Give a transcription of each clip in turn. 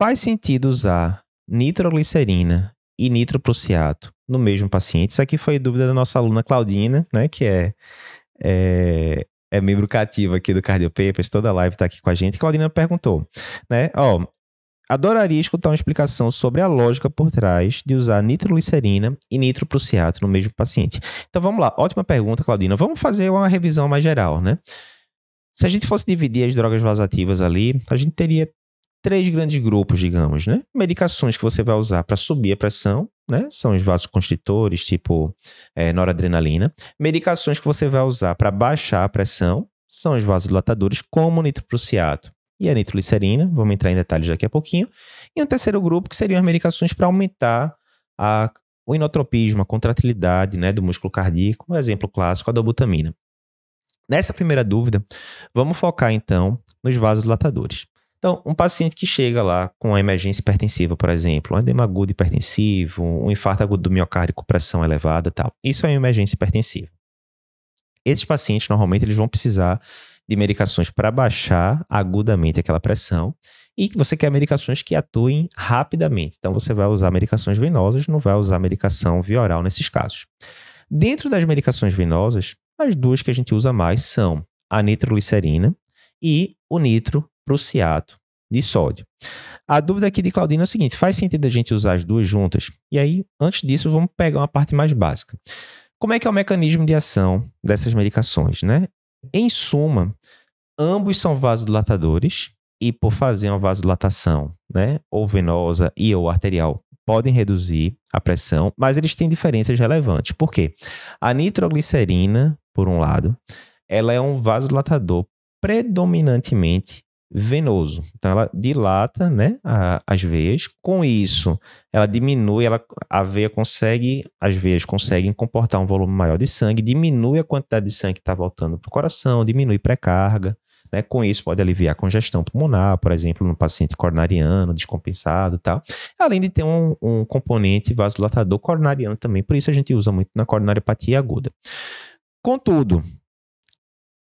faz sentido usar nitroglicerina e nitroprusiato no mesmo paciente? Isso aqui foi dúvida da nossa aluna Claudina, né, que é, é, é membro cativo aqui do Cardiopapers, toda a live está aqui com a gente. Claudina perguntou, né, ó, adoraria escutar uma explicação sobre a lógica por trás de usar nitroglicerina e nitroprusiato no mesmo paciente. Então vamos lá, ótima pergunta, Claudina. Vamos fazer uma revisão mais geral, né? Se a gente fosse dividir as drogas vasativas ali, a gente teria três grandes grupos, digamos, né? Medicações que você vai usar para subir a pressão, né? São os vasoconstritores, tipo é, noradrenalina. Medicações que você vai usar para baixar a pressão, são os vasodilatadores, como o nitroprusiato e a nitroglicerina. Vamos entrar em detalhes daqui a pouquinho. E um terceiro grupo que seriam as medicações para aumentar a, o inotropismo, a contratilidade né, do músculo cardíaco, um exemplo clássico, a dobutamina. Nessa primeira dúvida, vamos focar então nos vasodilatadores. Então, um paciente que chega lá com uma emergência hipertensiva, por exemplo, um edema agudo hipertensivo, um infarto agudo do miocárdio com pressão elevada tal. Isso é uma emergência hipertensiva. Esses pacientes, normalmente, eles vão precisar de medicações para baixar agudamente aquela pressão e que você quer medicações que atuem rapidamente. Então, você vai usar medicações venosas, não vai usar medicação via oral nesses casos. Dentro das medicações venosas, as duas que a gente usa mais são a nitroglicerina e o nitro prussiato de sódio. A dúvida aqui de Claudina é o seguinte: faz sentido a gente usar as duas juntas? E aí, antes disso, vamos pegar uma parte mais básica. Como é que é o mecanismo de ação dessas medicações, né? Em suma, ambos são vasodilatadores e por fazer uma vasodilatação, né, ou venosa e ou arterial, podem reduzir a pressão, mas eles têm diferenças relevantes. Por quê? A nitroglicerina, por um lado, ela é um vasodilatador predominantemente venoso. Então ela dilata, né, a, as veias. Com isso, ela diminui, ela, a veia consegue, as veias conseguem comportar um volume maior de sangue, diminui a quantidade de sangue que está voltando para o coração, diminui pré-carga. Né? Com isso, pode aliviar a congestão pulmonar, por exemplo, no paciente coronariano, descompensado e tal. Além de ter um, um componente vasodilatador coronariano também, por isso a gente usa muito na coronariopatia aguda. Contudo,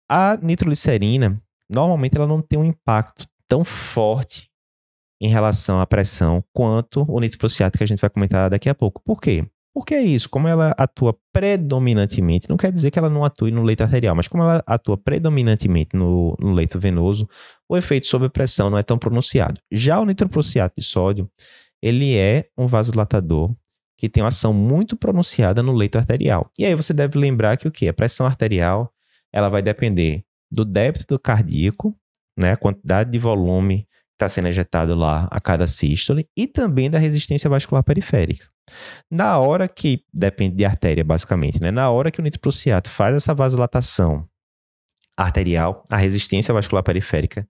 a nitroglicerina normalmente ela não tem um impacto tão forte em relação à pressão quanto o nitroprusiato que a gente vai comentar daqui a pouco. Por quê? Porque é isso, como ela atua predominantemente, não quer dizer que ela não atue no leito arterial, mas como ela atua predominantemente no, no leito venoso, o efeito sobre pressão não é tão pronunciado. Já o nitroprusiato de sódio, ele é um vasodilatador que tem uma ação muito pronunciada no leito arterial. E aí você deve lembrar que o que? A pressão arterial, ela vai depender do débito cardíaco, né, a quantidade de volume que está sendo ejetado lá a cada sístole, e também da resistência vascular periférica. Na hora que, depende de artéria basicamente, né, na hora que o nitroprusiato faz essa vasodilatação arterial, a resistência vascular periférica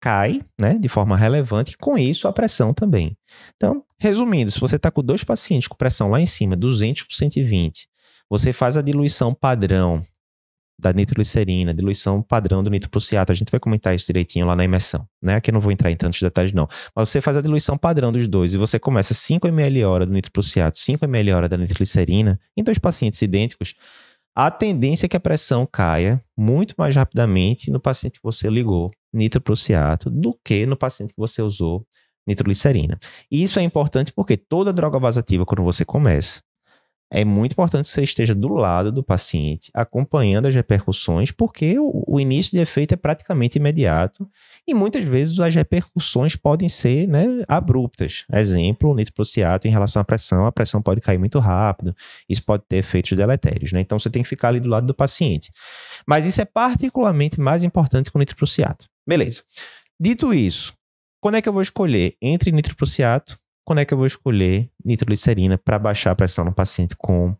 cai né, de forma relevante, e com isso a pressão também. Então, resumindo, se você está com dois pacientes com pressão lá em cima, 200 por 120, você faz a diluição padrão da nitroglicerina, diluição padrão do nitroprusiato. A gente vai comentar isso direitinho lá na imersão, né? Aqui eu não vou entrar em tantos detalhes não. Mas você faz a diluição padrão dos dois e você começa 5 ml hora do nitroprusiato, 5 ml hora da nitroglicerina em dois pacientes idênticos, a tendência é que a pressão caia muito mais rapidamente no paciente que você ligou nitroprusiato do que no paciente que você usou nitroglicerina. E isso é importante porque toda droga vasativa, quando você começa, é muito importante que você esteja do lado do paciente, acompanhando as repercussões, porque o, o, início de efeito é praticamente imediato e muitas vezes as repercussões podem ser né, abruptas. Exemplo, o nitroprusiato em relação à pressão, a pressão pode cair muito rápido, isso pode ter efeitos deletérios, né? Então você tem que ficar ali do lado do paciente. Mas isso é particularmente mais importante com o nitroprusiato. Beleza. Dito isso, quando é que eu vou escolher entre nitroprusiato quando é que eu vou escolher nitroglicerina para baixar a pressão no paciente com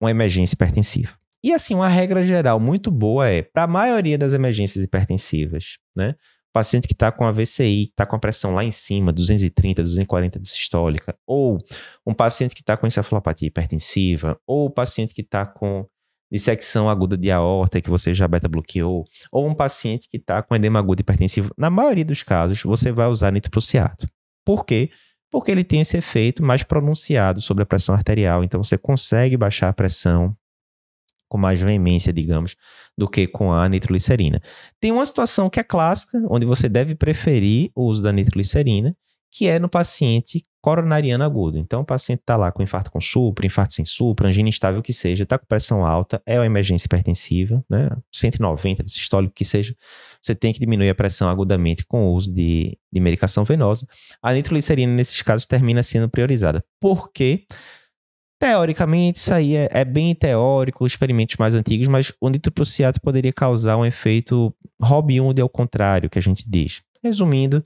uma emergência hipertensiva. E assim, uma regra geral muito boa é, para a maioria das emergências hipertensivas, né? Paciente que está com a VCI, está com a pressão lá em cima, 230, 240 de sistólica, ou um paciente que está com encefalopatia hipertensiva, ou paciente que está com dissecção aguda de aorta que você já beta bloqueou, ou um paciente que está com edema agudo hipertensivo, na maioria dos casos, você vai usar nitroprusiato. Por quê? Porque ele tem esse efeito mais pronunciado sobre a pressão arterial. Então você consegue baixar a pressão com mais veemência, digamos, do que com a nitroglicerina. Tem uma situação que é clássica, onde você deve preferir o uso da nitroglicerina, que é no paciente coronariano agudo. Então, o paciente está lá com infarto com supra, infarto sem supra, angina instável, que seja, está com pressão alta, é uma emergência hipertensiva, né? 190 de sistólico, que seja, você tem que diminuir a pressão agudamente com o uso de, de medicação venosa. A nitroglicerina, nesses casos, termina sendo priorizada. Por quê? Teoricamente, isso aí é, é, bem teórico, experimentos mais antigos, mas o nitroprusiato poderia causar um efeito Robin Hood ao contrário, que a gente diz. Resumindo,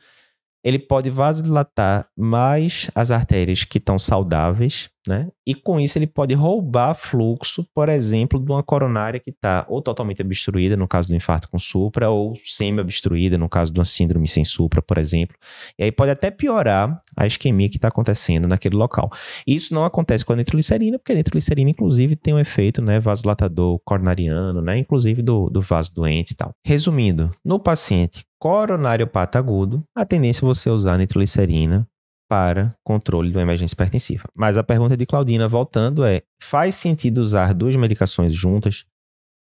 ele pode vasodilatar mais as artérias que estão saudáveis, né? E com isso ele pode roubar fluxo, por exemplo, de uma coronária que está ou totalmente obstruída, no caso do infarto com supra, ou semi-obstruída, no caso de uma síndrome sem supra, por exemplo. E aí pode até piorar a isquemia que está acontecendo naquele local. Isso não acontece com a nitroglicerina, porque a nitroglicerina, inclusive, tem um efeito né, vasodilatador coronariano, né? Inclusive do, do vaso doente e tal. Resumindo, no paciente coronariopata agudo, a tendência é você usar nitroglicerina para controle de uma emergência hipertensiva. Mas a pergunta de Claudina, voltando, é: faz sentido usar duas medicações juntas?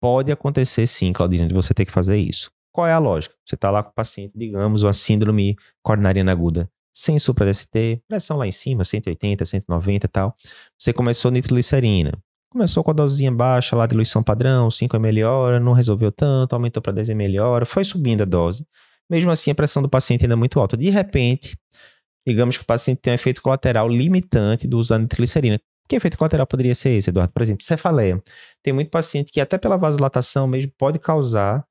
Pode acontecer sim, Claudina, de você ter que fazer isso. Qual é a lógica? Você está lá com o paciente, digamos, uma síndrome coronariana aguda, sem supra-DST, pressão lá em cima, 180, 190 e tal. Você começou nitroglicerina. Começou com a dosezinha baixa lá, diluição padrão, 5 ml hora, não resolveu tanto, aumentou para 10 ml hora, foi subindo a dose. Mesmo assim, a pressão do paciente ainda é muito alta. De repente, digamos que o paciente tem um efeito colateral limitante do uso da nitroglicerina. Que efeito colateral poderia ser esse, Eduardo? Por exemplo, cefaleia. Tem muito paciente que até pela vasodilatação mesmo pode causar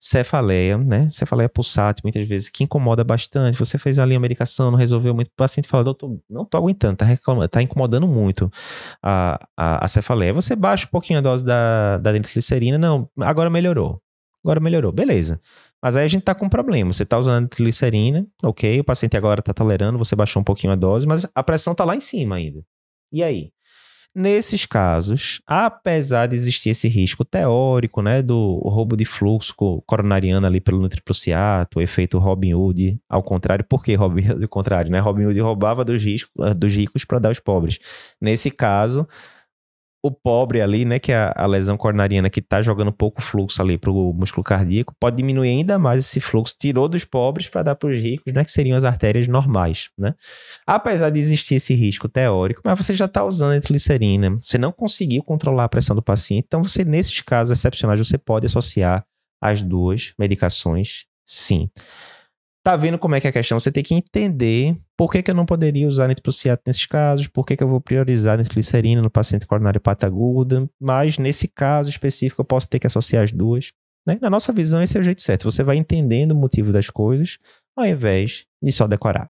cefaleia, né? Cefaleia pulsátil, muitas vezes, que incomoda bastante. Você fez ali a medicação, não resolveu muito. O paciente fala, doutor, não tô aguentando, tá, reclamando, tá incomodando muito a, a, a, cefaleia. Você baixa um pouquinho a dose da, da nitroglicerina, não, agora melhorou. Agora melhorou, beleza. Mas aí a gente tá com um problema. Você tá usando glicerina, ok, o paciente agora tá tolerando, você baixou um pouquinho a dose, mas a pressão tá lá em cima ainda. E aí? Nesses casos, apesar de existir esse risco teórico, né, do roubo de fluxo coronariano ali pelo nutriprusiato, o efeito Robin Hood, ao contrário, por que Robin Hood ao contrário, né? Robin Hood roubava dos, dos ricos para dar aos pobres. Nesse caso, o pobre ali, né, que é a, a lesão coronariana que está jogando pouco fluxo ali para o músculo cardíaco, pode diminuir ainda mais esse fluxo, tirou dos pobres para dar para os ricos, né, que seriam as artérias normais, né? Apesar de existir esse risco teórico, mas você já está usando a glicerina, você não conseguiu controlar a pressão do paciente, então você, nesses casos excepcionais, você pode associar as duas medicações, sim tá vendo como é que é a questão. Você tem que entender por que, que eu não poderia usar nitroprusiato nesses casos, por que, que eu vou priorizar nitroglicerina no paciente coronário pataguda, mas nesse caso específico eu posso ter que associar as duas. Né? Na nossa visão, esse é o jeito certo. Você vai entendendo o motivo das coisas ao invés de só decorar.